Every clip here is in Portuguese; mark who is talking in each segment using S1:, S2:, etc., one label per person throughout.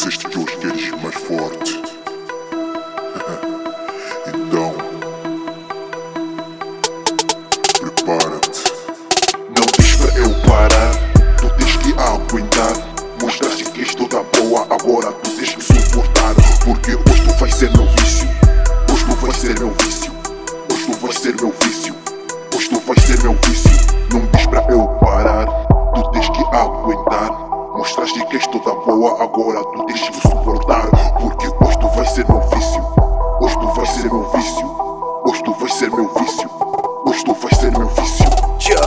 S1: disseste que hoje queres mais forte. então. Prepara-te.
S2: Não diz para eu parar, tu tens que aguentar. Mostraste que és toda boa, agora tu tens que suportar. Porque hoje tu vais ser meu vício. Hoje tu vais ser meu vício. Hoje tu vais ser meu vício. Hoje tu vais ser meu vício. Não diz para eu parar, tu tens que aguentar. Mostraste que és toda boa, agora tu tens que suportar. Porque hoje tu vais ser meu vício. Hoje tu vais ser meu vício. Hoje tu vais ser meu vício. Hoje tu vais ser meu vício.
S3: Yeah.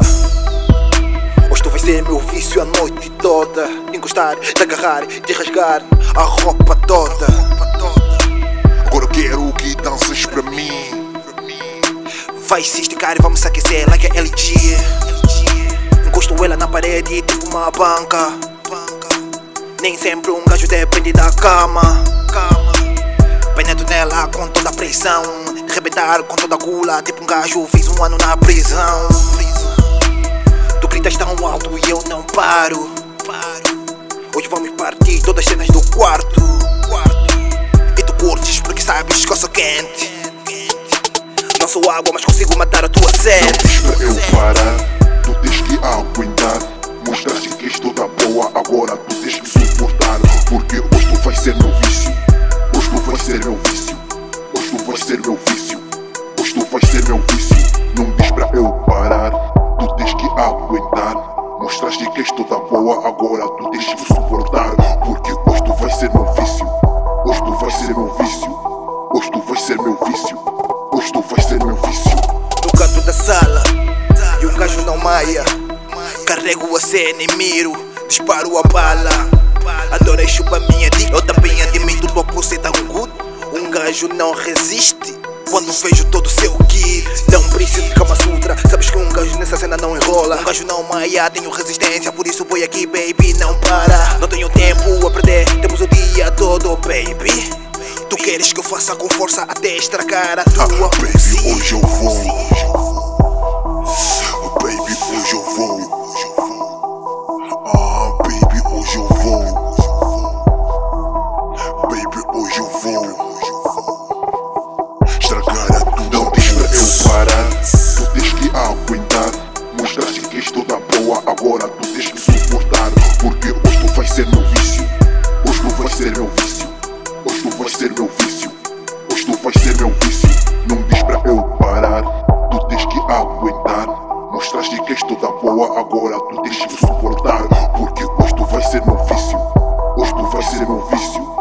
S3: Hoje tu vais ser meu vício a noite toda. Encostar, te agarrar, te rasgar a roupa toda.
S2: Agora quero que danças para mim.
S3: Vai se esticar e vamos aquecer like a LG. Encosto ela na parede tipo uma banca. Nem sempre um gajo depende da cama. Penetro nela com toda a pressão. Rebentar com toda a gula, tipo um gajo fiz um ano na prisão. Tu gritas tão alto e eu não paro. Hoje vamos partir todas as cenas do quarto. E tu curtes porque sabes que eu sou quente. Não sou água, mas consigo matar a tua
S2: Não
S3: sede.
S2: diz para eu parar, tu tens que aguentar. Mostraste que és toda boa, agora tu tens que. Porque hoje tu vais ser meu vício. Hoje tu vais ser meu vício. Hoje tu vais ser meu vício. Hoje tu vais ser meu vício. Não diz para eu parar, tu tens que aguentar. Mostraste que és toda boa, agora tu tens que suportar. Porque hoje tu vais ser meu vício. Hoje tu vais ser meu vício. Hoje tu vais ser meu vício. Hoje tu vais ser meu vício.
S3: no canto da sala E um gajo não maia Carrego a cena e miro Disparo a bala Adorei chupa minha dick Eu também admito tua um good Um gajo não resiste quando vejo todo o seu kit. Não preciso de Kama Sutra Sabes que um gajo nessa cena não enrola. Um gajo não maia, tenho resistência Por isso vou aqui baby, não para. Não tenho tempo a perder Temos o dia todo baby. Tu queres que eu faça com força até estragar a
S2: Ah,
S3: tua
S2: baby,
S3: pussy
S2: hoje eu vou. Ser meu vício. Hoje tu vais ser meu vício. Hoje tu vais ser meu vício. Não diz para eu parar, tu tens que aguentar. Mostraste que és toda boa, agora tu tens que suportar. Porque hoje tu vais ser meu vício. Hoje tu vais ser meu vício.